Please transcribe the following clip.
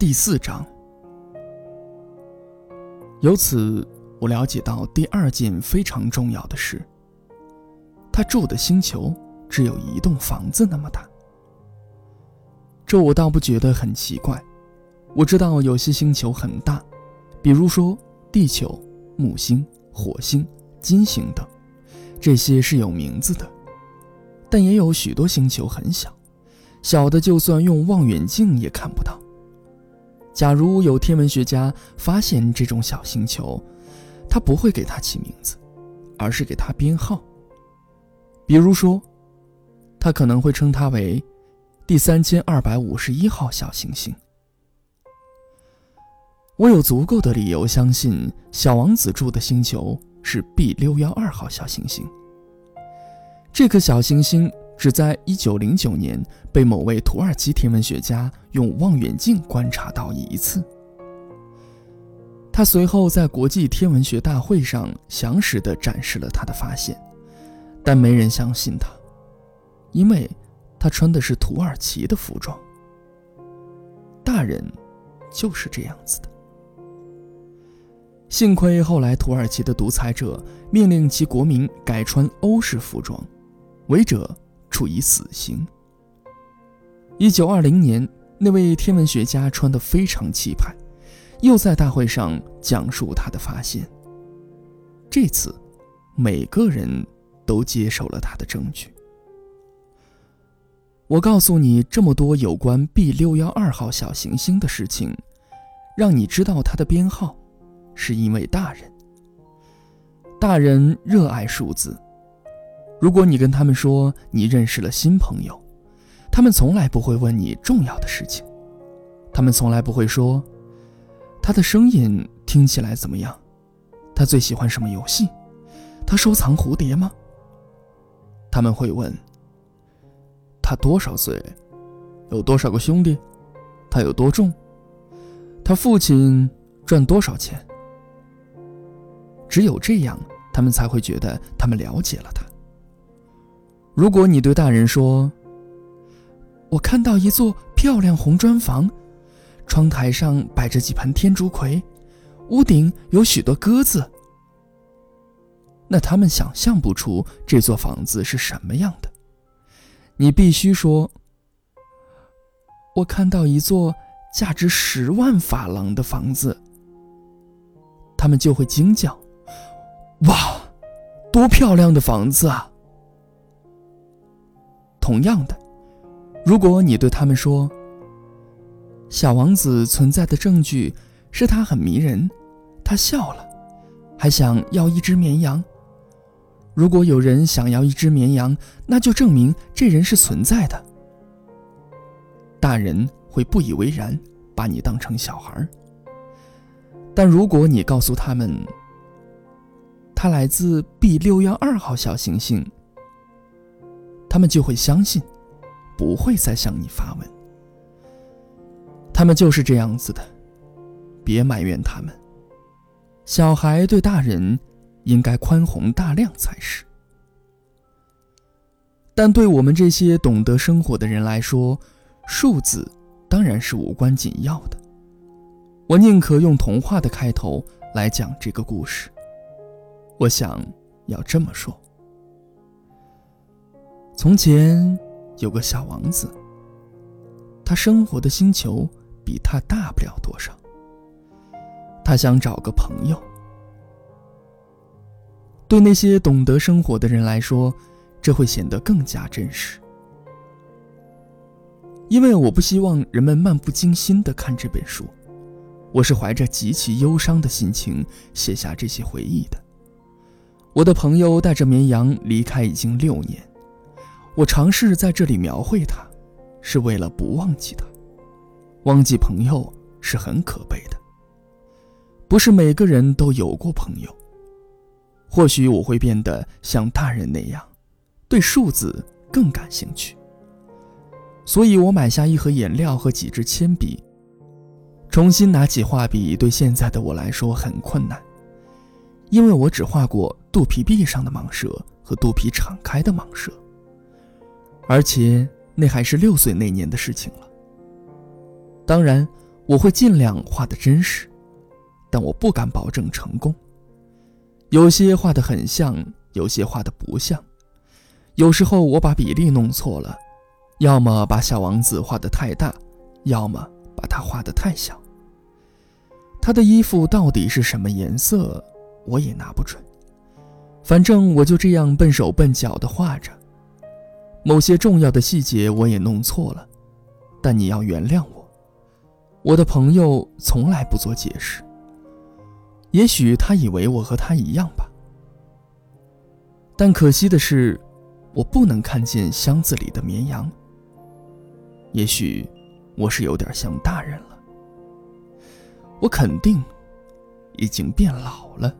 第四章。由此，我了解到第二件非常重要的事：他住的星球只有一栋房子那么大。这我倒不觉得很奇怪。我知道有些星球很大，比如说地球、木星、火星、金星等，这些是有名字的。但也有许多星球很小，小的就算用望远镜也看不到。假如有天文学家发现这种小星球，他不会给它起名字，而是给它编号。比如说，他可能会称它为第三千二百五十一号小行星。我有足够的理由相信，小王子住的星球是 B 六幺二号小行星。这颗小行星。只在1909年被某位土耳其天文学家用望远镜观察到一次。他随后在国际天文学大会上详实地展示了他的发现，但没人相信他，因为他穿的是土耳其的服装。大人就是这样子的。幸亏后来土耳其的独裁者命令其国民改穿欧式服装，违者。处以死刑。一九二零年，那位天文学家穿得非常气派，又在大会上讲述他的发现。这次，每个人都接受了他的证据。我告诉你这么多有关 B 六幺二号小行星的事情，让你知道它的编号，是因为大人。大人热爱数字。如果你跟他们说你认识了新朋友，他们从来不会问你重要的事情，他们从来不会说他的声音听起来怎么样，他最喜欢什么游戏，他收藏蝴蝶吗？他们会问他多少岁，有多少个兄弟，他有多重，他父亲赚多少钱。只有这样，他们才会觉得他们了解了他。如果你对大人说：“我看到一座漂亮红砖房，窗台上摆着几盆天竺葵，屋顶有许多鸽子。”那他们想象不出这座房子是什么样的。你必须说：“我看到一座价值十万法郎的房子。”他们就会惊叫：“哇，多漂亮的房子啊！”同样的，如果你对他们说：“小王子存在的证据是他很迷人，他笑了，还想要一只绵羊。”如果有人想要一只绵羊，那就证明这人是存在的。大人会不以为然，把你当成小孩儿。但如果你告诉他们，他来自 B 六幺二号小行星。他们就会相信，不会再向你发问。他们就是这样子的，别埋怨他们。小孩对大人应该宽宏大量才是，但对我们这些懂得生活的人来说，数字当然是无关紧要的。我宁可用童话的开头来讲这个故事。我想要这么说。从前有个小王子，他生活的星球比他大不了多少。他想找个朋友。对那些懂得生活的人来说，这会显得更加真实。因为我不希望人们漫不经心地看这本书，我是怀着极其忧伤的心情写下这些回忆的。我的朋友带着绵羊离开已经六年。我尝试在这里描绘他，是为了不忘记他。忘记朋友是很可悲的。不是每个人都有过朋友。或许我会变得像大人那样，对数字更感兴趣。所以我买下一盒颜料和几支铅笔。重新拿起画笔，对现在的我来说很困难，因为我只画过肚皮壁上的蟒蛇和肚皮敞开的蟒蛇。而且那还是六岁那年的事情了。当然，我会尽量画的真实，但我不敢保证成功。有些画的很像，有些画的不像。有时候我把比例弄错了，要么把小王子画的太大，要么把他画的太小。他的衣服到底是什么颜色，我也拿不准。反正我就这样笨手笨脚的画着，某些重要的细节我也弄错了，但你要原谅我。我的朋友从来不做解释，也许他以为我和他一样吧。但可惜的是，我不能看见箱子里的绵羊。也许我是有点像大人了，我肯定已经变老了。